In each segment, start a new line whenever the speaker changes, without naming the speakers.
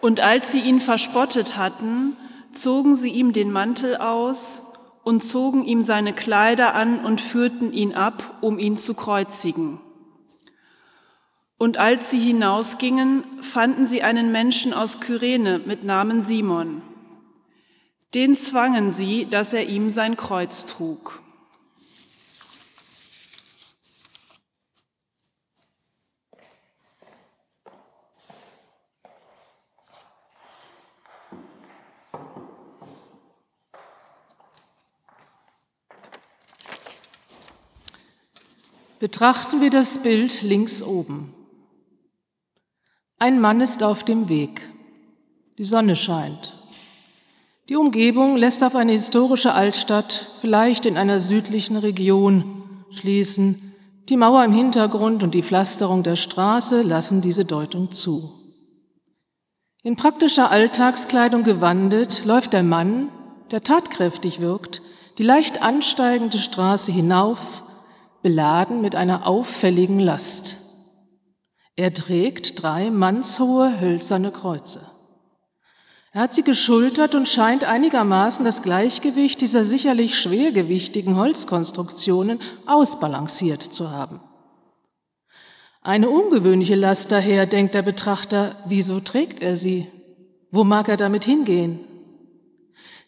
Und als sie ihn verspottet hatten, zogen sie ihm den Mantel aus und zogen ihm seine Kleider an und führten ihn ab, um ihn zu kreuzigen. Und als sie hinausgingen, fanden sie einen Menschen aus Kyrene mit Namen Simon. Den zwangen sie, dass er ihm sein Kreuz trug.
Betrachten wir das Bild links oben. Ein Mann ist auf dem Weg. Die Sonne scheint. Die Umgebung lässt auf eine historische Altstadt, vielleicht in einer südlichen Region, schließen. Die Mauer im Hintergrund und die Pflasterung der Straße lassen diese Deutung zu. In praktischer Alltagskleidung gewandet läuft der Mann, der tatkräftig wirkt, die leicht ansteigende Straße hinauf beladen mit einer auffälligen Last. Er trägt drei mannshohe hölzerne Kreuze. Er hat sie geschultert und scheint einigermaßen das Gleichgewicht dieser sicherlich schwergewichtigen Holzkonstruktionen ausbalanciert zu haben. Eine ungewöhnliche Last daher, denkt der Betrachter, wieso trägt er sie? Wo mag er damit hingehen?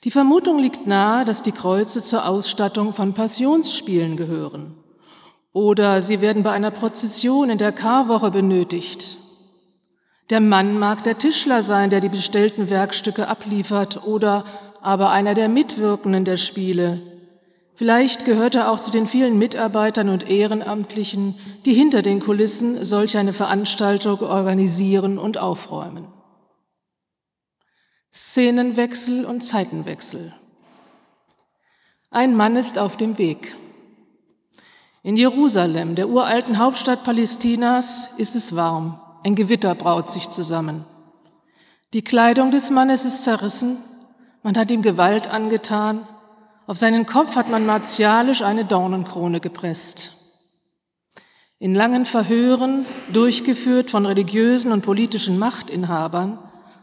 Die Vermutung liegt nahe, dass die Kreuze zur Ausstattung von Passionsspielen gehören. Oder sie werden bei einer Prozession in der Karwoche benötigt. Der Mann mag der Tischler sein, der die bestellten Werkstücke abliefert, oder aber einer der Mitwirkenden der Spiele. Vielleicht gehört er auch zu den vielen Mitarbeitern und Ehrenamtlichen, die hinter den Kulissen solch eine Veranstaltung organisieren und aufräumen. Szenenwechsel und Zeitenwechsel. Ein Mann ist auf dem Weg. In Jerusalem, der uralten Hauptstadt Palästinas, ist es warm. Ein Gewitter braut sich zusammen. Die Kleidung des Mannes ist zerrissen. Man hat ihm Gewalt angetan. Auf seinen Kopf hat man martialisch eine Dornenkrone gepresst. In langen Verhören, durchgeführt von religiösen und politischen Machtinhabern,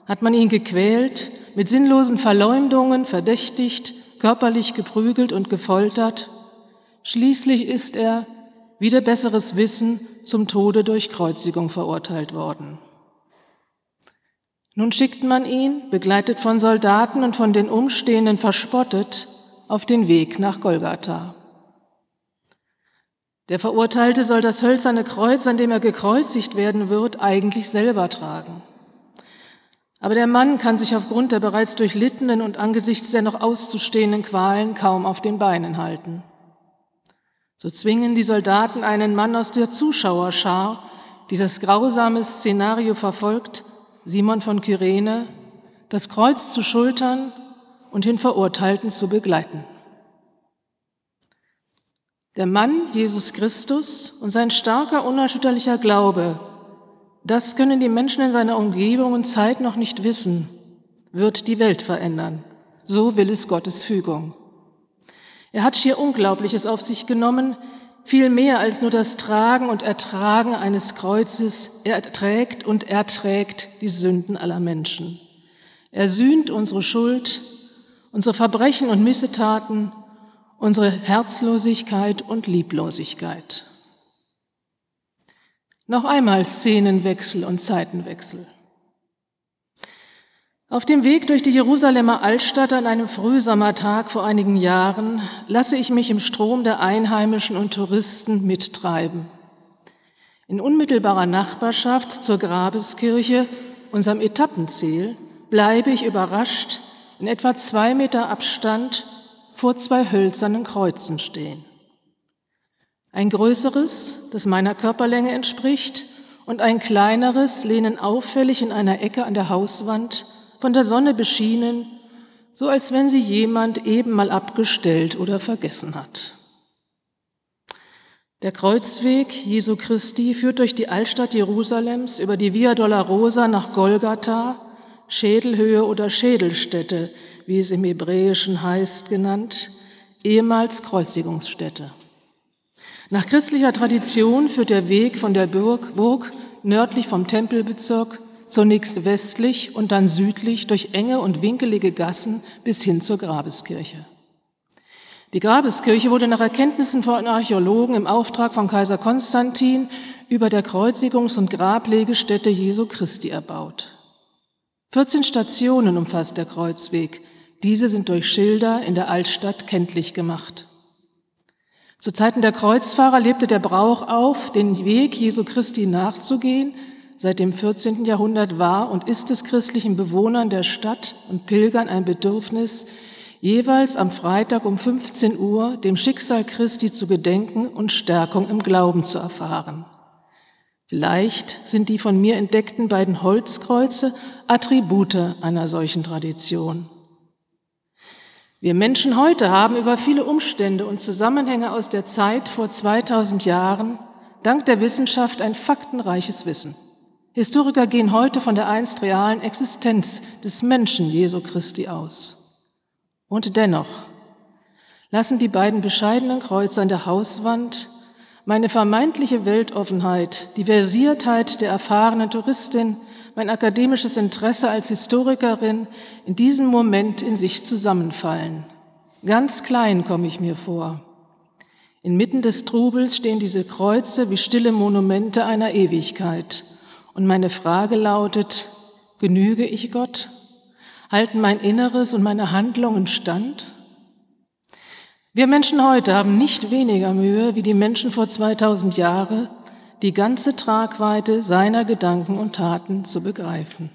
hat man ihn gequält, mit sinnlosen Verleumdungen verdächtigt, körperlich geprügelt und gefoltert Schließlich ist er, wieder besseres Wissen, zum Tode durch Kreuzigung verurteilt worden. Nun schickt man ihn, begleitet von Soldaten und von den Umstehenden verspottet, auf den Weg nach Golgatha. Der Verurteilte soll das hölzerne Kreuz, an dem er gekreuzigt werden wird, eigentlich selber tragen. Aber der Mann kann sich aufgrund der bereits durchlittenen und angesichts der noch auszustehenden Qualen kaum auf den Beinen halten. So zwingen die Soldaten einen Mann aus der Zuschauerschar, die das grausame Szenario verfolgt, Simon von Kyrene, das Kreuz zu schultern und den Verurteilten zu begleiten. Der Mann, Jesus Christus und sein starker, unerschütterlicher Glaube, das können die Menschen in seiner Umgebung und Zeit noch nicht wissen, wird die Welt verändern. So will es Gottes Fügung. Er hat schier Unglaubliches auf sich genommen, viel mehr als nur das Tragen und Ertragen eines Kreuzes. Er trägt und erträgt die Sünden aller Menschen. Er sühnt unsere Schuld, unsere Verbrechen und Missetaten, unsere Herzlosigkeit und Lieblosigkeit. Noch einmal Szenenwechsel und Zeitenwechsel. Auf dem Weg durch die Jerusalemer Altstadt an einem Frühsommertag vor einigen Jahren lasse ich mich im Strom der Einheimischen und Touristen mittreiben. In unmittelbarer Nachbarschaft zur Grabeskirche, unserem Etappenziel, bleibe ich überrascht in etwa zwei Meter Abstand vor zwei hölzernen Kreuzen stehen. Ein größeres, das meiner Körperlänge entspricht, und ein kleineres lehnen auffällig in einer Ecke an der Hauswand von der Sonne beschienen, so als wenn sie jemand eben mal abgestellt oder vergessen hat. Der Kreuzweg Jesu Christi führt durch die Altstadt Jerusalems über die Via Dolorosa nach Golgatha, Schädelhöhe oder Schädelstätte, wie es im Hebräischen heißt, genannt, ehemals Kreuzigungsstätte. Nach christlicher Tradition führt der Weg von der Burg, Burg nördlich vom Tempelbezirk zunächst westlich und dann südlich durch enge und winkelige Gassen bis hin zur Grabeskirche. Die Grabeskirche wurde nach Erkenntnissen von Archäologen im Auftrag von Kaiser Konstantin über der Kreuzigungs- und Grablegestätte Jesu Christi erbaut. 14 Stationen umfasst der Kreuzweg. Diese sind durch Schilder in der Altstadt kenntlich gemacht. Zu Zeiten der Kreuzfahrer lebte der Brauch auf, den Weg Jesu Christi nachzugehen. Seit dem 14. Jahrhundert war und ist es christlichen Bewohnern der Stadt und Pilgern ein Bedürfnis, jeweils am Freitag um 15 Uhr dem Schicksal Christi zu gedenken und Stärkung im Glauben zu erfahren. Vielleicht sind die von mir entdeckten beiden Holzkreuze Attribute einer solchen Tradition. Wir Menschen heute haben über viele Umstände und Zusammenhänge aus der Zeit vor 2000 Jahren dank der Wissenschaft ein faktenreiches Wissen. Historiker gehen heute von der einst realen Existenz des Menschen Jesu Christi aus. Und dennoch lassen die beiden bescheidenen Kreuze an der Hauswand meine vermeintliche Weltoffenheit, die Versiertheit der erfahrenen Touristin, mein akademisches Interesse als Historikerin in diesem Moment in sich zusammenfallen. Ganz klein komme ich mir vor. Inmitten des Trubels stehen diese Kreuze wie stille Monumente einer Ewigkeit. Und meine Frage lautet, genüge ich Gott? Halten mein Inneres und meine Handlungen stand? Wir Menschen heute haben nicht weniger Mühe wie die Menschen vor 2000 Jahren, die ganze Tragweite seiner Gedanken und Taten zu begreifen.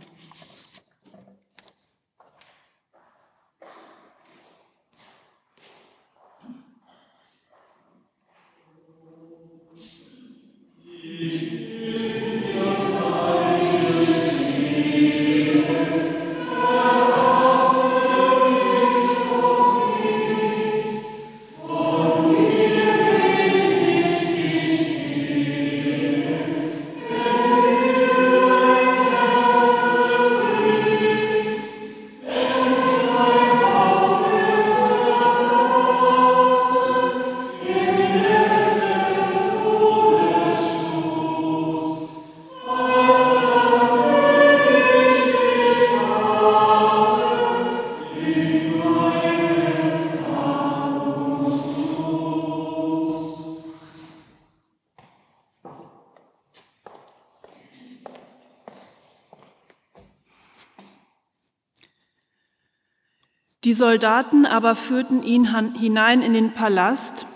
Die Soldaten aber führten ihn hinein in den Palast,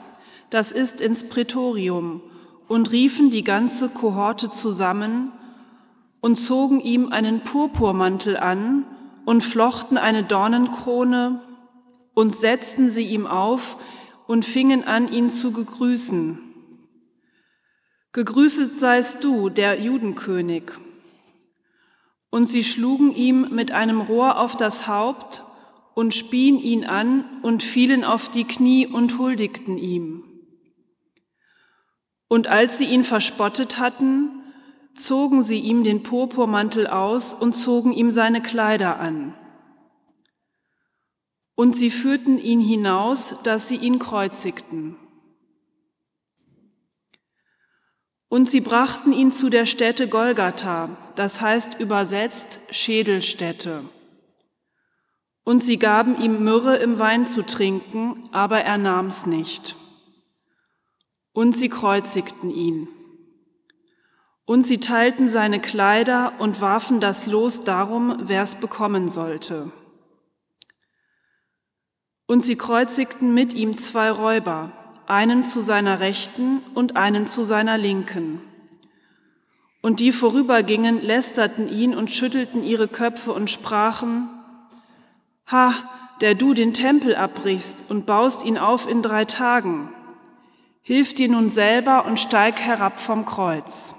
das ist ins Prätorium, und riefen die ganze Kohorte zusammen und zogen ihm einen Purpurmantel an und flochten eine Dornenkrone und setzten sie ihm auf und fingen an, ihn zu gegrüßen. Gegrüßet seist du, der Judenkönig. Und sie schlugen ihm mit einem Rohr auf das Haupt und spien ihn an und fielen auf die Knie und huldigten ihm. Und als sie ihn verspottet hatten, zogen sie ihm den Purpurmantel aus und zogen ihm seine Kleider an. Und sie führten ihn hinaus, dass sie ihn kreuzigten. Und sie brachten ihn zu der Stätte Golgatha, das heißt übersetzt Schädelstätte. Und sie gaben ihm Myrrhe im Wein zu trinken, aber er nahm's nicht. Und sie kreuzigten ihn. Und sie teilten seine Kleider und warfen das Los darum, wer's bekommen sollte. Und sie kreuzigten mit ihm zwei Räuber, einen zu seiner Rechten und einen zu seiner Linken. Und die vorübergingen, lästerten ihn und schüttelten ihre Köpfe und sprachen, Ha, der du den Tempel abbrichst und baust ihn auf in drei Tagen. Hilf dir nun selber und steig herab vom Kreuz.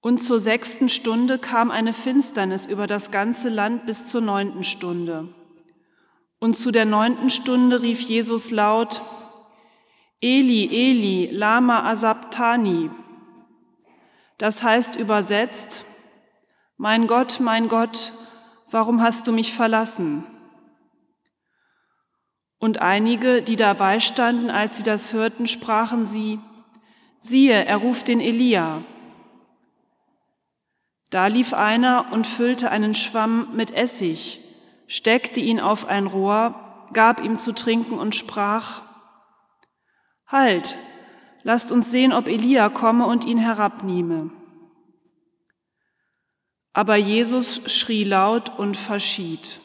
Und zur sechsten Stunde kam eine Finsternis über das ganze Land bis zur neunten Stunde. Und zu der neunten Stunde rief Jesus laut, Eli, Eli, lama asabtani. Das heißt übersetzt, mein Gott, mein Gott, warum hast du mich verlassen? Und einige, die dabei standen, als sie das hörten, sprachen sie, siehe, er ruft den Elia. Da lief einer und füllte einen Schwamm mit Essig, steckte ihn auf ein Rohr, gab ihm zu trinken und sprach, Halt, lasst uns sehen, ob Elia komme und ihn herabnehme. Aber Jesus schrie laut und verschied.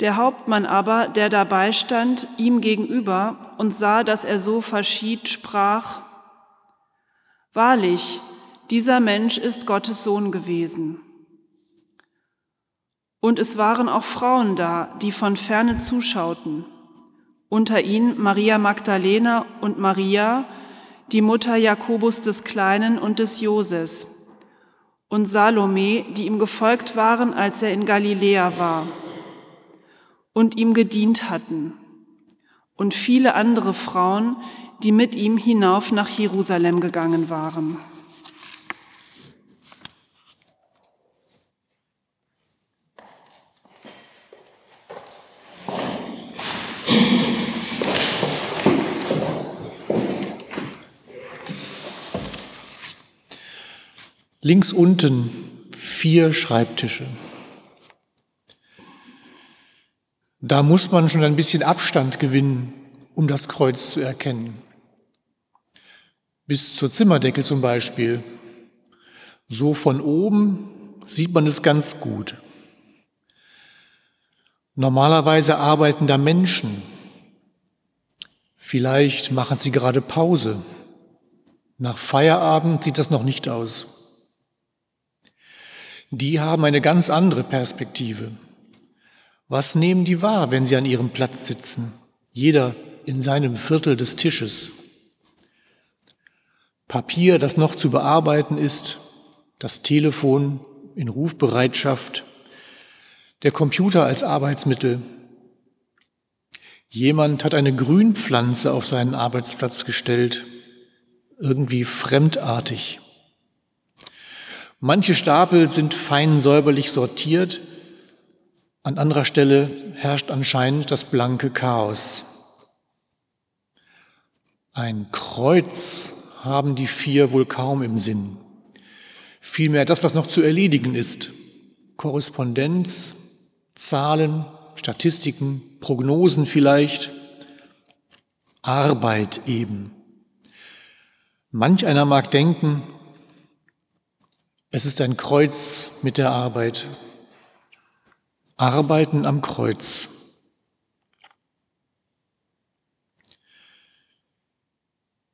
Der Hauptmann aber, der dabei stand, ihm gegenüber und sah, dass er so verschied, sprach, Wahrlich, dieser Mensch ist Gottes Sohn gewesen. Und es waren auch Frauen da, die von ferne zuschauten, unter ihnen Maria Magdalena und Maria, die Mutter Jakobus des Kleinen und des Joses, und Salome, die ihm gefolgt waren, als er in Galiläa war und ihm gedient hatten, und viele andere Frauen, die mit ihm hinauf nach Jerusalem gegangen waren.
Links unten vier Schreibtische. Da muss man schon ein bisschen Abstand gewinnen, um das Kreuz zu erkennen. Bis zur Zimmerdecke zum Beispiel. So von oben sieht man es ganz gut. Normalerweise arbeiten da Menschen. Vielleicht machen sie gerade Pause. Nach Feierabend sieht das noch nicht aus. Die haben eine ganz andere Perspektive. Was nehmen die wahr, wenn sie an ihrem Platz sitzen? Jeder in seinem Viertel des Tisches. Papier, das noch zu bearbeiten ist, das Telefon in Rufbereitschaft, der Computer als Arbeitsmittel. Jemand hat eine Grünpflanze auf seinen Arbeitsplatz gestellt, irgendwie fremdartig. Manche Stapel sind fein säuberlich sortiert, an anderer Stelle herrscht anscheinend das blanke Chaos. Ein Kreuz haben die vier wohl kaum im Sinn. Vielmehr das, was noch zu erledigen ist. Korrespondenz, Zahlen, Statistiken, Prognosen vielleicht. Arbeit eben. Manch einer mag denken, es ist ein Kreuz mit der Arbeit. Arbeiten am Kreuz.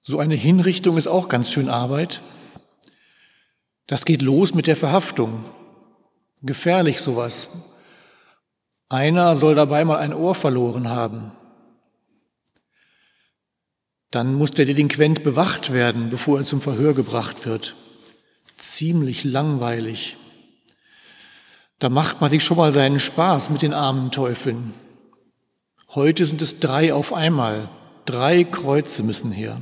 So eine Hinrichtung ist auch ganz schön Arbeit. Das geht los mit der Verhaftung. Gefährlich sowas. Einer soll dabei mal ein Ohr verloren haben. Dann muss der Delinquent bewacht werden, bevor er zum Verhör gebracht wird. Ziemlich langweilig. Da macht man sich schon mal seinen Spaß mit den armen Teufeln. Heute sind es drei auf einmal. Drei Kreuze müssen her.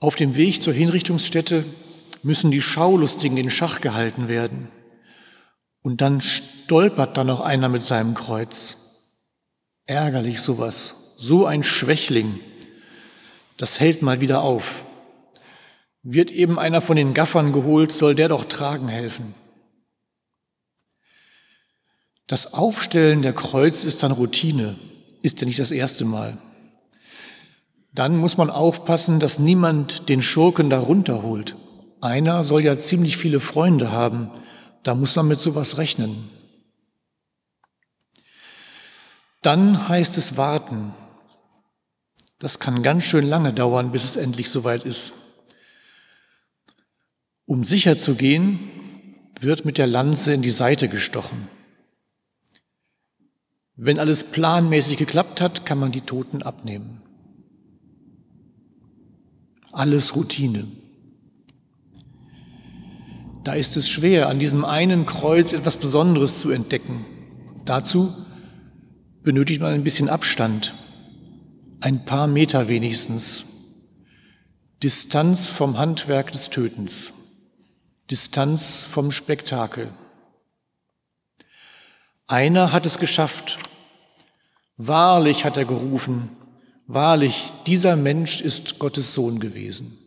Auf dem Weg zur Hinrichtungsstätte müssen die Schaulustigen in Schach gehalten werden. Und dann stolpert da noch einer mit seinem Kreuz. Ärgerlich sowas. So ein Schwächling. Das hält mal wieder auf. Wird eben einer von den Gaffern geholt, soll der doch tragen helfen. Das Aufstellen der Kreuz ist dann Routine, ist ja nicht das erste Mal. Dann muss man aufpassen, dass niemand den Schurken da runterholt. Einer soll ja ziemlich viele Freunde haben, da muss man mit sowas rechnen. Dann heißt es warten. Das kann ganz schön lange dauern, bis es endlich soweit ist. Um sicher zu gehen, wird mit der Lanze in die Seite gestochen. Wenn alles planmäßig geklappt hat, kann man die Toten abnehmen. Alles Routine. Da ist es schwer, an diesem einen Kreuz etwas Besonderes zu entdecken. Dazu benötigt man ein bisschen Abstand, ein paar Meter wenigstens, Distanz vom Handwerk des Tötens. Distanz vom Spektakel. Einer hat es geschafft, Wahrlich hat er gerufen, wahrlich, dieser Mensch ist Gottes Sohn gewesen.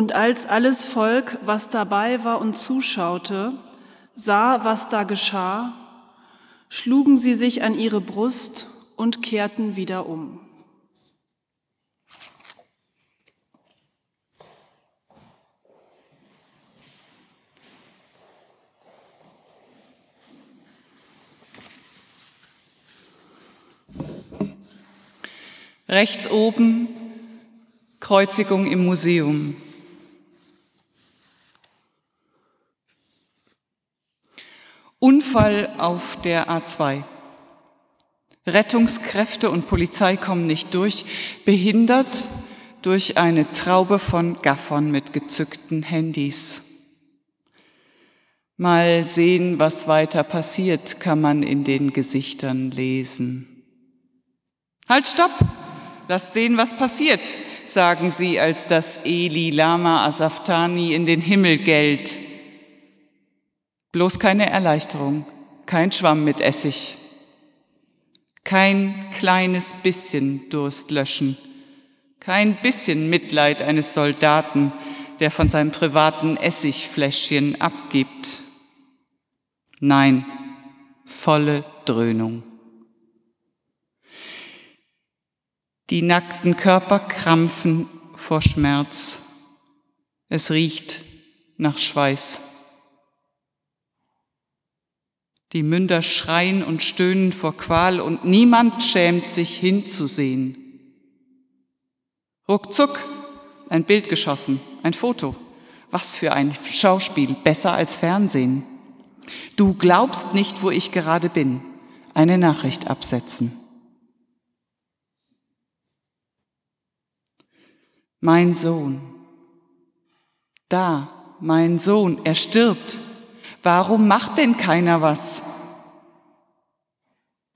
Und als alles Volk, was dabei war und zuschaute, sah, was da geschah, schlugen sie sich an ihre Brust und kehrten wieder um.
Rechts oben Kreuzigung im Museum. Unfall auf der A2. Rettungskräfte und Polizei kommen nicht durch, behindert durch eine Traube von Gaffern mit gezückten Handys. Mal sehen, was weiter passiert, kann man in den Gesichtern lesen. Halt, stopp! Lasst sehen, was passiert, sagen sie, als das Eli Lama Asaftani in den Himmel gellt. Bloß keine Erleichterung, kein Schwamm mit Essig, kein kleines bisschen Durst löschen, kein bisschen Mitleid eines Soldaten, der von seinem privaten Essigfläschchen abgibt. Nein, volle Dröhnung. Die nackten Körper krampfen vor Schmerz. Es riecht nach Schweiß. Die Münder schreien und stöhnen vor Qual und niemand schämt sich hinzusehen. Ruckzuck, ein Bild geschossen, ein Foto. Was für ein Schauspiel, besser als Fernsehen. Du glaubst nicht, wo ich gerade bin. Eine Nachricht absetzen. Mein Sohn. Da, mein Sohn, er stirbt. Warum macht denn keiner was?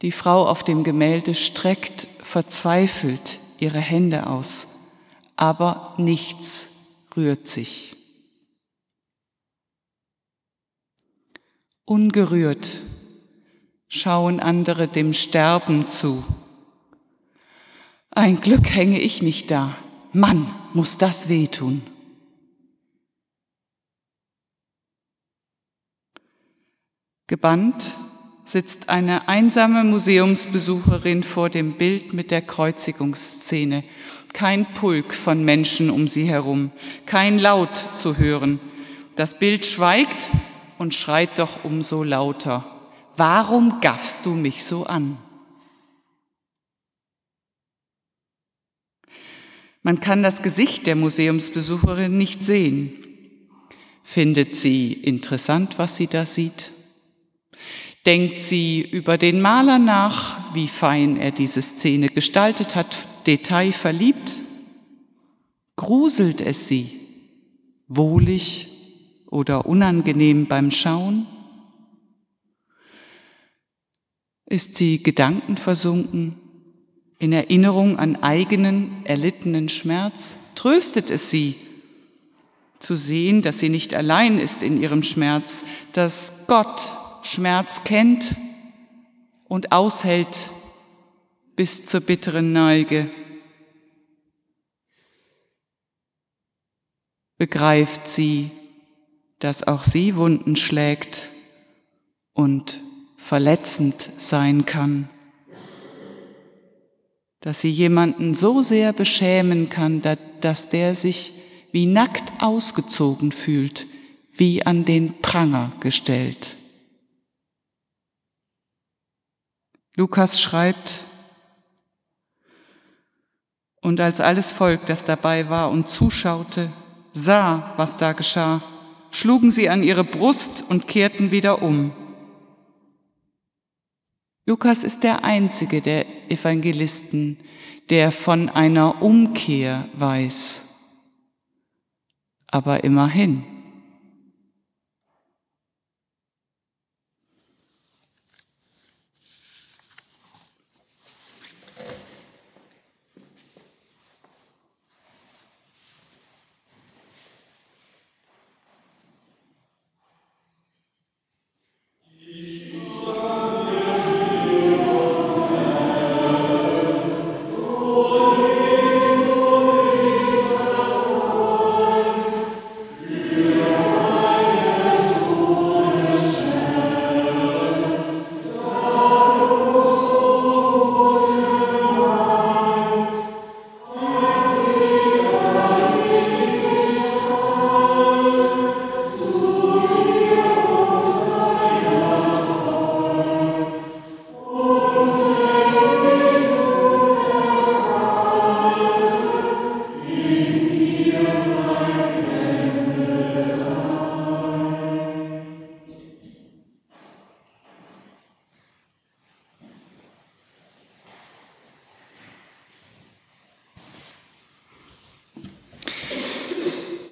Die Frau auf dem Gemälde streckt verzweifelt ihre Hände aus, aber nichts rührt sich. Ungerührt schauen andere dem Sterben zu. Ein Glück hänge ich nicht da. Mann, muss das wehtun. Gebannt sitzt eine einsame Museumsbesucherin vor dem Bild mit der Kreuzigungsszene. Kein Pulk von Menschen um sie herum, kein Laut zu hören. Das Bild schweigt und schreit doch umso lauter. Warum gaffst du mich so an? Man kann das Gesicht der Museumsbesucherin nicht sehen. Findet sie interessant, was sie da sieht? Denkt sie über den Maler nach, wie fein er diese Szene gestaltet hat, detailverliebt? Gruselt es sie, wohlig oder unangenehm beim Schauen? Ist sie gedankenversunken, in Erinnerung an eigenen erlittenen Schmerz? Tröstet es sie, zu sehen, dass sie nicht allein ist in ihrem Schmerz, dass Gott Schmerz kennt und aushält bis zur bitteren Neige. Begreift sie, dass auch sie Wunden schlägt und verletzend sein kann, dass sie jemanden so sehr beschämen kann, dass der sich wie nackt ausgezogen fühlt, wie an den Pranger gestellt. Lukas schreibt, und als alles Volk, das dabei war und zuschaute, sah, was da geschah, schlugen sie an ihre Brust und kehrten wieder um. Lukas ist der einzige der Evangelisten, der von einer Umkehr weiß. Aber immerhin.